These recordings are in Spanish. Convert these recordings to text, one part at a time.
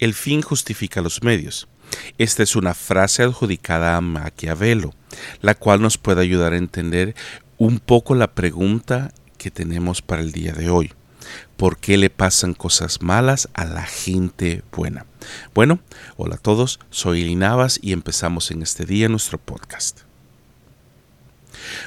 El fin justifica los medios. Esta es una frase adjudicada a Maquiavelo, la cual nos puede ayudar a entender un poco la pregunta que tenemos para el día de hoy. ¿Por qué le pasan cosas malas a la gente buena? Bueno, hola a todos, soy Linavas y empezamos en este día nuestro podcast.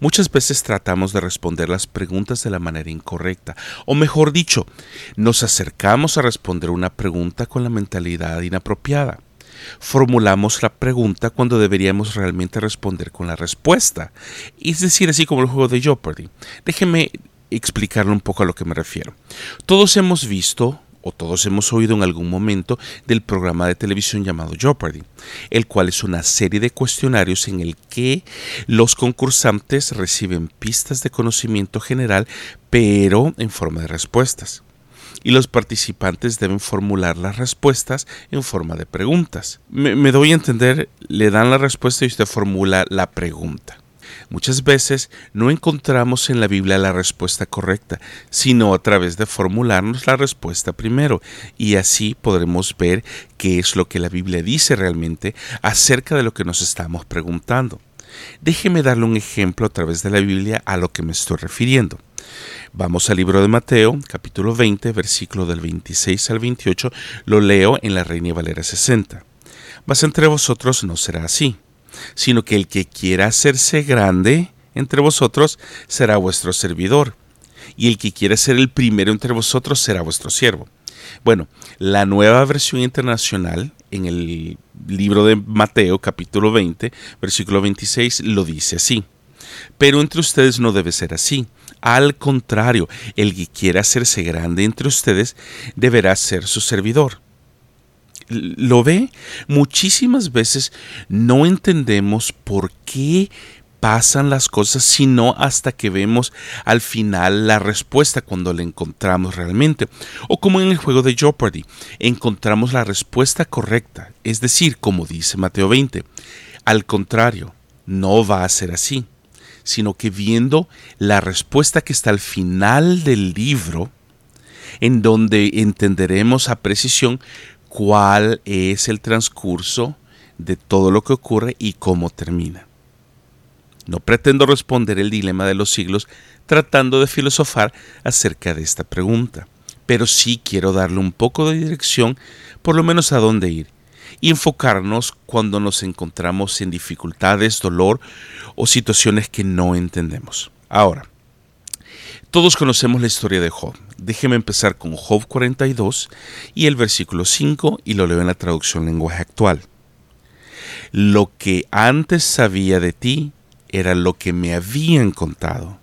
Muchas veces tratamos de responder las preguntas de la manera incorrecta, o mejor dicho, nos acercamos a responder una pregunta con la mentalidad inapropiada. Formulamos la pregunta cuando deberíamos realmente responder con la respuesta, es decir, así como el juego de Jeopardy. Déjeme explicarle un poco a lo que me refiero. Todos hemos visto o todos hemos oído en algún momento del programa de televisión llamado Jeopardy, el cual es una serie de cuestionarios en el que los concursantes reciben pistas de conocimiento general, pero en forma de respuestas. Y los participantes deben formular las respuestas en forma de preguntas. Me, me doy a entender, le dan la respuesta y usted formula la pregunta. Muchas veces no encontramos en la Biblia la respuesta correcta, sino a través de formularnos la respuesta primero, y así podremos ver qué es lo que la Biblia dice realmente acerca de lo que nos estamos preguntando. Déjeme darle un ejemplo a través de la Biblia a lo que me estoy refiriendo. Vamos al libro de Mateo, capítulo 20, versículo del 26 al 28, lo leo en la Reina Valera 60. Mas entre vosotros no será así sino que el que quiera hacerse grande entre vosotros será vuestro servidor, y el que quiera ser el primero entre vosotros será vuestro siervo. Bueno, la nueva versión internacional en el libro de Mateo capítulo 20, versículo 26, lo dice así. Pero entre ustedes no debe ser así. Al contrario, el que quiera hacerse grande entre ustedes deberá ser su servidor lo ve, muchísimas veces no entendemos por qué pasan las cosas, sino hasta que vemos al final la respuesta cuando la encontramos realmente. O como en el juego de Jeopardy, encontramos la respuesta correcta, es decir, como dice Mateo 20. Al contrario, no va a ser así, sino que viendo la respuesta que está al final del libro, en donde entenderemos a precisión cuál es el transcurso de todo lo que ocurre y cómo termina. No pretendo responder el dilema de los siglos tratando de filosofar acerca de esta pregunta, pero sí quiero darle un poco de dirección, por lo menos a dónde ir, y enfocarnos cuando nos encontramos en dificultades, dolor o situaciones que no entendemos. Ahora, todos conocemos la historia de Job. Déjeme empezar con Job 42 y el versículo 5 y lo leo en la traducción lenguaje actual. Lo que antes sabía de ti era lo que me habían contado,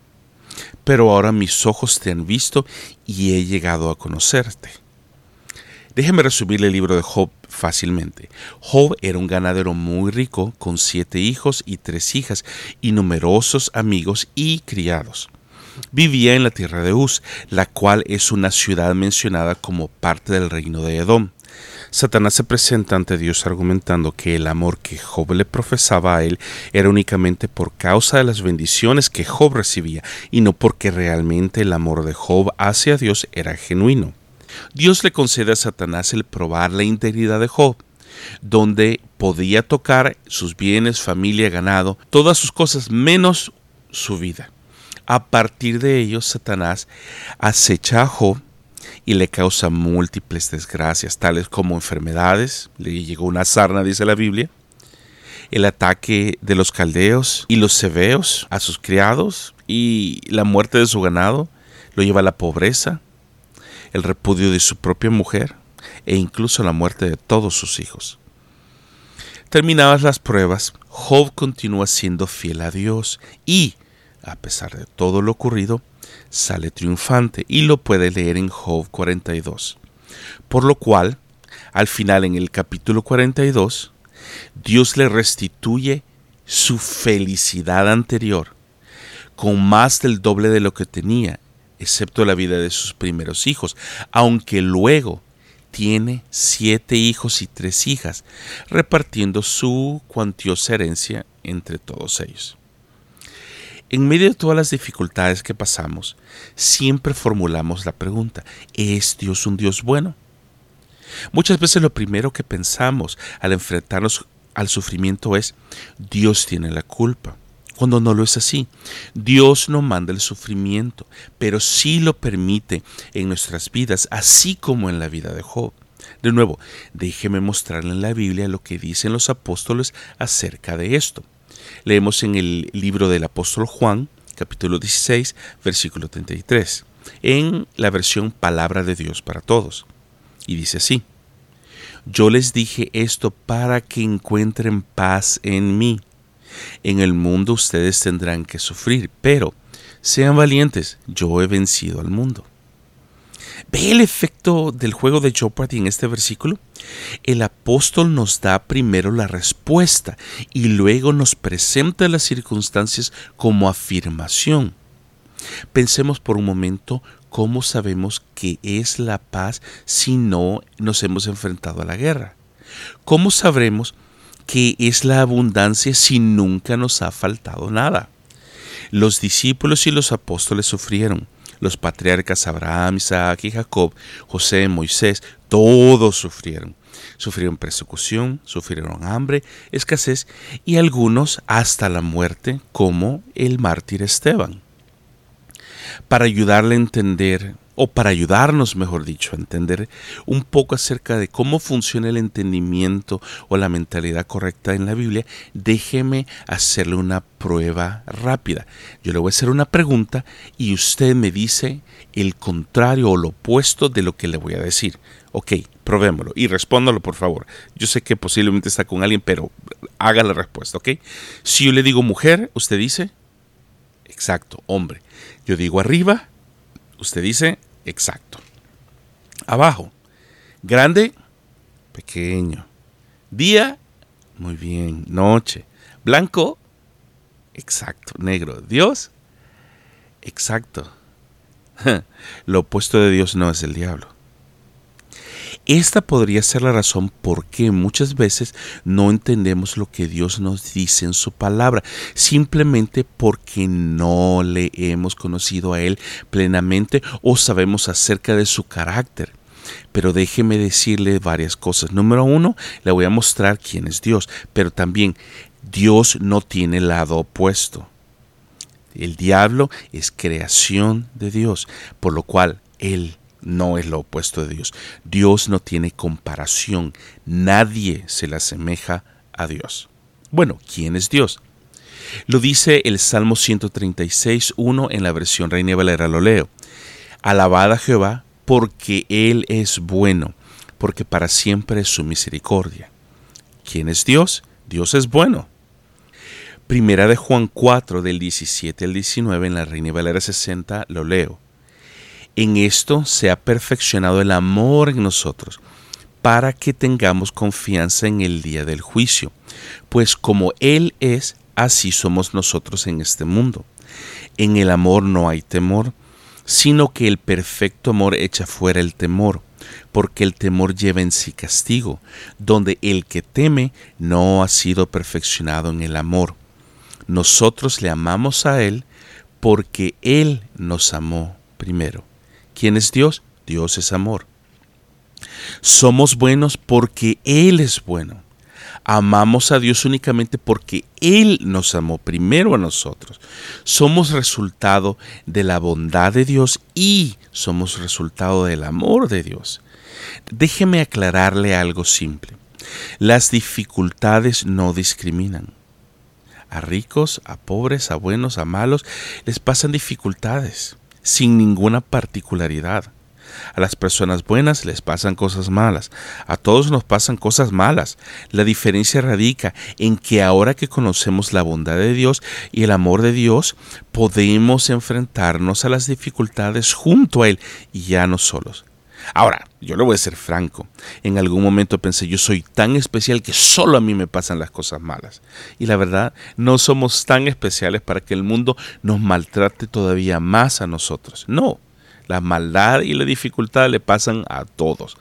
pero ahora mis ojos te han visto y he llegado a conocerte. Déjeme resumir el libro de Job fácilmente. Job era un ganadero muy rico, con siete hijos y tres hijas, y numerosos amigos y criados vivía en la tierra de Uz, la cual es una ciudad mencionada como parte del reino de Edom. Satanás se presenta ante Dios argumentando que el amor que Job le profesaba a él era únicamente por causa de las bendiciones que Job recibía y no porque realmente el amor de Job hacia Dios era genuino. Dios le concede a Satanás el probar la integridad de Job, donde podía tocar sus bienes, familia, ganado, todas sus cosas menos su vida. A partir de ello, Satanás acecha a Job y le causa múltiples desgracias, tales como enfermedades, le llegó una sarna, dice la Biblia, el ataque de los caldeos y los seveos a sus criados y la muerte de su ganado, lo lleva a la pobreza, el repudio de su propia mujer e incluso la muerte de todos sus hijos. Terminadas las pruebas, Job continúa siendo fiel a Dios y a pesar de todo lo ocurrido, sale triunfante y lo puede leer en Job 42. Por lo cual, al final en el capítulo 42, Dios le restituye su felicidad anterior, con más del doble de lo que tenía, excepto la vida de sus primeros hijos, aunque luego tiene siete hijos y tres hijas, repartiendo su cuantiosa herencia entre todos ellos. En medio de todas las dificultades que pasamos, siempre formulamos la pregunta, ¿es Dios un Dios bueno? Muchas veces lo primero que pensamos al enfrentarnos al sufrimiento es Dios tiene la culpa. Cuando no lo es así, Dios no manda el sufrimiento, pero sí lo permite en nuestras vidas, así como en la vida de Job. De nuevo, déjeme mostrarle en la Biblia lo que dicen los apóstoles acerca de esto. Leemos en el libro del apóstol Juan, capítulo 16, versículo 33, en la versión Palabra de Dios para Todos. Y dice así, Yo les dije esto para que encuentren paz en mí. En el mundo ustedes tendrán que sufrir, pero sean valientes, yo he vencido al mundo. ¿Ve el efecto del juego de Jeopardy en este versículo? El apóstol nos da primero la respuesta y luego nos presenta las circunstancias como afirmación. Pensemos por un momento cómo sabemos que es la paz si no nos hemos enfrentado a la guerra. ¿Cómo sabremos que es la abundancia si nunca nos ha faltado nada? Los discípulos y los apóstoles sufrieron, los patriarcas Abraham, Isaac y Jacob, José, Moisés, todos sufrieron. Sufrieron persecución, sufrieron hambre, escasez y algunos hasta la muerte, como el mártir Esteban. Para ayudarle a entender o para ayudarnos, mejor dicho, a entender un poco acerca de cómo funciona el entendimiento o la mentalidad correcta en la Biblia, déjeme hacerle una prueba rápida. Yo le voy a hacer una pregunta y usted me dice el contrario o lo opuesto de lo que le voy a decir. Ok, probémoslo y respóndalo por favor. Yo sé que posiblemente está con alguien, pero haga la respuesta, ¿ok? Si yo le digo mujer, usted dice, exacto, hombre. Yo digo arriba, usted dice exacto. Abajo, grande, pequeño. Día, muy bien. Noche, blanco, exacto. Negro, Dios, exacto. Lo opuesto de Dios no es el diablo. Esta podría ser la razón por qué muchas veces no entendemos lo que Dios nos dice en su palabra, simplemente porque no le hemos conocido a Él plenamente o sabemos acerca de su carácter. Pero déjeme decirle varias cosas. Número uno, le voy a mostrar quién es Dios, pero también Dios no tiene lado opuesto. El diablo es creación de Dios, por lo cual Él no es lo opuesto de Dios. Dios no tiene comparación. Nadie se le asemeja a Dios. Bueno, ¿quién es Dios? Lo dice el Salmo 136, 1 en la versión Reina Valera lo leo. Alabad a Jehová porque Él es bueno, porque para siempre es su misericordia. ¿Quién es Dios? Dios es bueno. Primera de Juan 4 del 17 al 19 en la Reina Valera 60 lo leo. En esto se ha perfeccionado el amor en nosotros, para que tengamos confianza en el día del juicio, pues como Él es, así somos nosotros en este mundo. En el amor no hay temor, sino que el perfecto amor echa fuera el temor, porque el temor lleva en sí castigo, donde el que teme no ha sido perfeccionado en el amor. Nosotros le amamos a Él porque Él nos amó primero. ¿Quién es Dios? Dios es amor. Somos buenos porque Él es bueno. Amamos a Dios únicamente porque Él nos amó primero a nosotros. Somos resultado de la bondad de Dios y somos resultado del amor de Dios. Déjeme aclararle algo simple. Las dificultades no discriminan. A ricos, a pobres, a buenos, a malos, les pasan dificultades sin ninguna particularidad. A las personas buenas les pasan cosas malas, a todos nos pasan cosas malas. La diferencia radica en que ahora que conocemos la bondad de Dios y el amor de Dios, podemos enfrentarnos a las dificultades junto a Él y ya no solos. Ahora, yo le voy a ser franco. En algún momento pensé, yo soy tan especial que solo a mí me pasan las cosas malas. Y la verdad, no somos tan especiales para que el mundo nos maltrate todavía más a nosotros. No, la maldad y la dificultad le pasan a todos.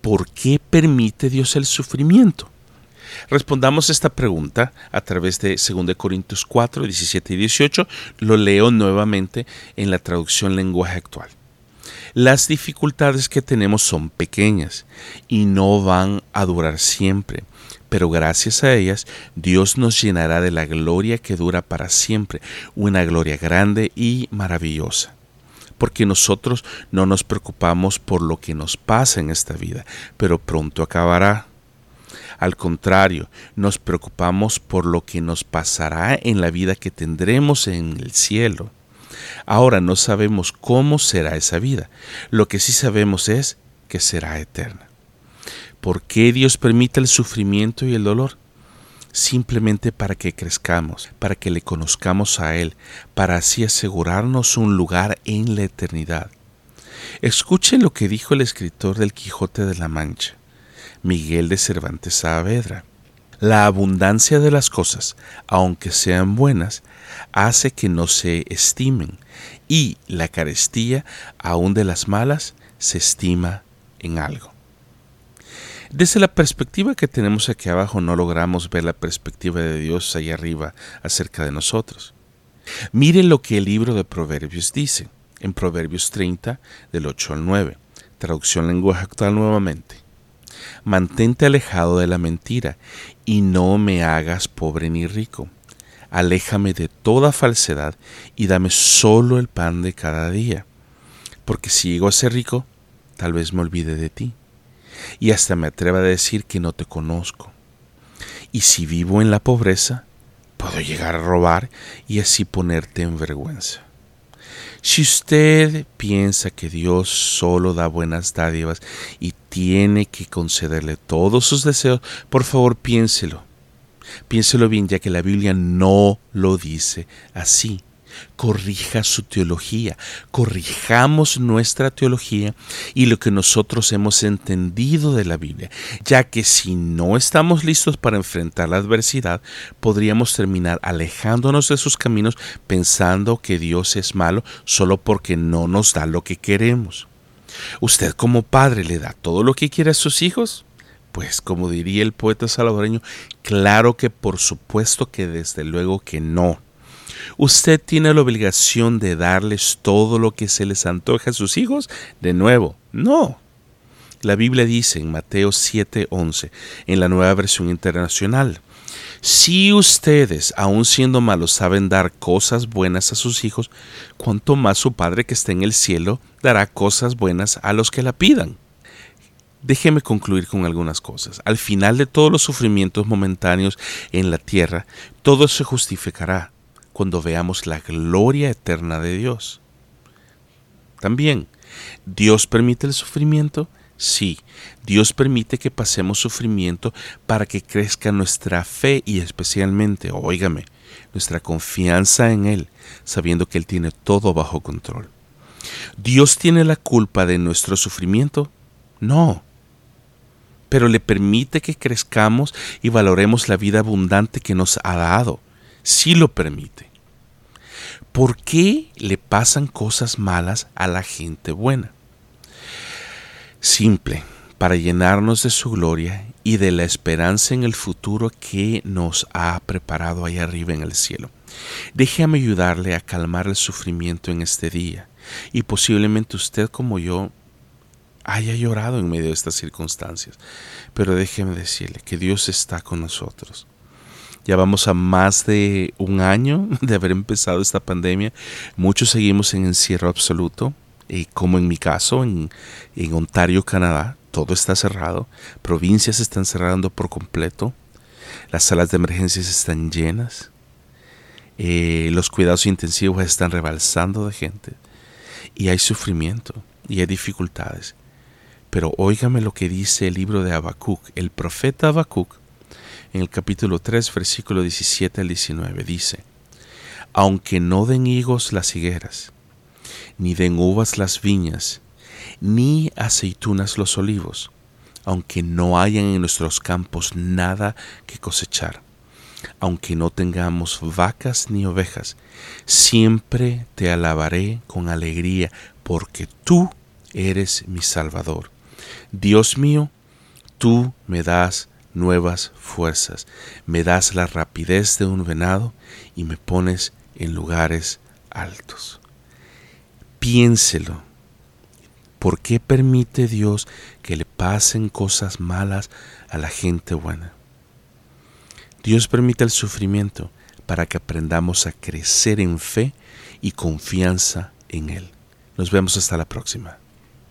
¿Por qué permite Dios el sufrimiento? Respondamos esta pregunta a través de 2 Corintios 4, 17 y 18. Lo leo nuevamente en la traducción lenguaje actual. Las dificultades que tenemos son pequeñas y no van a durar siempre, pero gracias a ellas Dios nos llenará de la gloria que dura para siempre, una gloria grande y maravillosa. Porque nosotros no nos preocupamos por lo que nos pasa en esta vida, pero pronto acabará. Al contrario, nos preocupamos por lo que nos pasará en la vida que tendremos en el cielo. Ahora no sabemos cómo será esa vida. Lo que sí sabemos es que será eterna. ¿Por qué Dios permite el sufrimiento y el dolor? Simplemente para que crezcamos, para que le conozcamos a Él, para así asegurarnos un lugar en la eternidad. Escuchen lo que dijo el escritor del Quijote de la Mancha, Miguel de Cervantes Saavedra. La abundancia de las cosas, aunque sean buenas, hace que no se estimen, y la carestía, aun de las malas, se estima en algo. Desde la perspectiva que tenemos aquí abajo no logramos ver la perspectiva de Dios allá arriba acerca de nosotros. Miren lo que el libro de Proverbios dice, en Proverbios 30, del 8 al 9, traducción lenguaje actual nuevamente. Mantente alejado de la mentira y no me hagas pobre ni rico aléjame de toda falsedad y dame solo el pan de cada día. Porque si llego a ser rico, tal vez me olvide de ti, y hasta me atreva a decir que no te conozco. Y si vivo en la pobreza, puedo llegar a robar y así ponerte en vergüenza. Si usted piensa que Dios solo da buenas dádivas y tiene que concederle todos sus deseos, por favor piénselo Piénselo bien, ya que la Biblia no lo dice así. Corrija su teología, corrijamos nuestra teología y lo que nosotros hemos entendido de la Biblia, ya que si no estamos listos para enfrentar la adversidad, podríamos terminar alejándonos de sus caminos pensando que Dios es malo solo porque no nos da lo que queremos. ¿Usted como padre le da todo lo que quiere a sus hijos? Pues como diría el poeta salvadoreño, claro que por supuesto que desde luego que no. Usted tiene la obligación de darles todo lo que se les antoja a sus hijos. De nuevo, no. La Biblia dice en Mateo 7:11, en la nueva versión internacional, si ustedes, aun siendo malos, saben dar cosas buenas a sus hijos, cuanto más su Padre que está en el cielo dará cosas buenas a los que la pidan. Déjeme concluir con algunas cosas. Al final de todos los sufrimientos momentáneos en la tierra, todo se justificará cuando veamos la gloria eterna de Dios. También, ¿Dios permite el sufrimiento? Sí, Dios permite que pasemos sufrimiento para que crezca nuestra fe y especialmente, óigame, nuestra confianza en Él, sabiendo que Él tiene todo bajo control. ¿Dios tiene la culpa de nuestro sufrimiento? No pero le permite que crezcamos y valoremos la vida abundante que nos ha dado. Sí lo permite. ¿Por qué le pasan cosas malas a la gente buena? Simple, para llenarnos de su gloria y de la esperanza en el futuro que nos ha preparado ahí arriba en el cielo. Déjame ayudarle a calmar el sufrimiento en este día y posiblemente usted como yo haya llorado en medio de estas circunstancias. Pero déjeme decirle que Dios está con nosotros. Ya vamos a más de un año de haber empezado esta pandemia. Muchos seguimos en encierro absoluto, y como en mi caso, en, en Ontario, Canadá, todo está cerrado. Provincias están cerrando por completo. Las salas de emergencias están llenas. Eh, los cuidados intensivos están rebalsando de gente. Y hay sufrimiento y hay dificultades. Pero óigame lo que dice el libro de Habacuc. El profeta Habacuc, en el capítulo 3, versículo 17 al 19, dice: Aunque no den higos las higueras, ni den uvas las viñas, ni aceitunas los olivos, aunque no hayan en nuestros campos nada que cosechar, aunque no tengamos vacas ni ovejas, siempre te alabaré con alegría, porque tú eres mi Salvador. Dios mío, tú me das nuevas fuerzas, me das la rapidez de un venado y me pones en lugares altos. Piénselo, ¿Por qué permite Dios que le pasen cosas malas a la gente buena? Dios permite el sufrimiento para que aprendamos a crecer en fe y confianza en Él. Nos vemos hasta la próxima.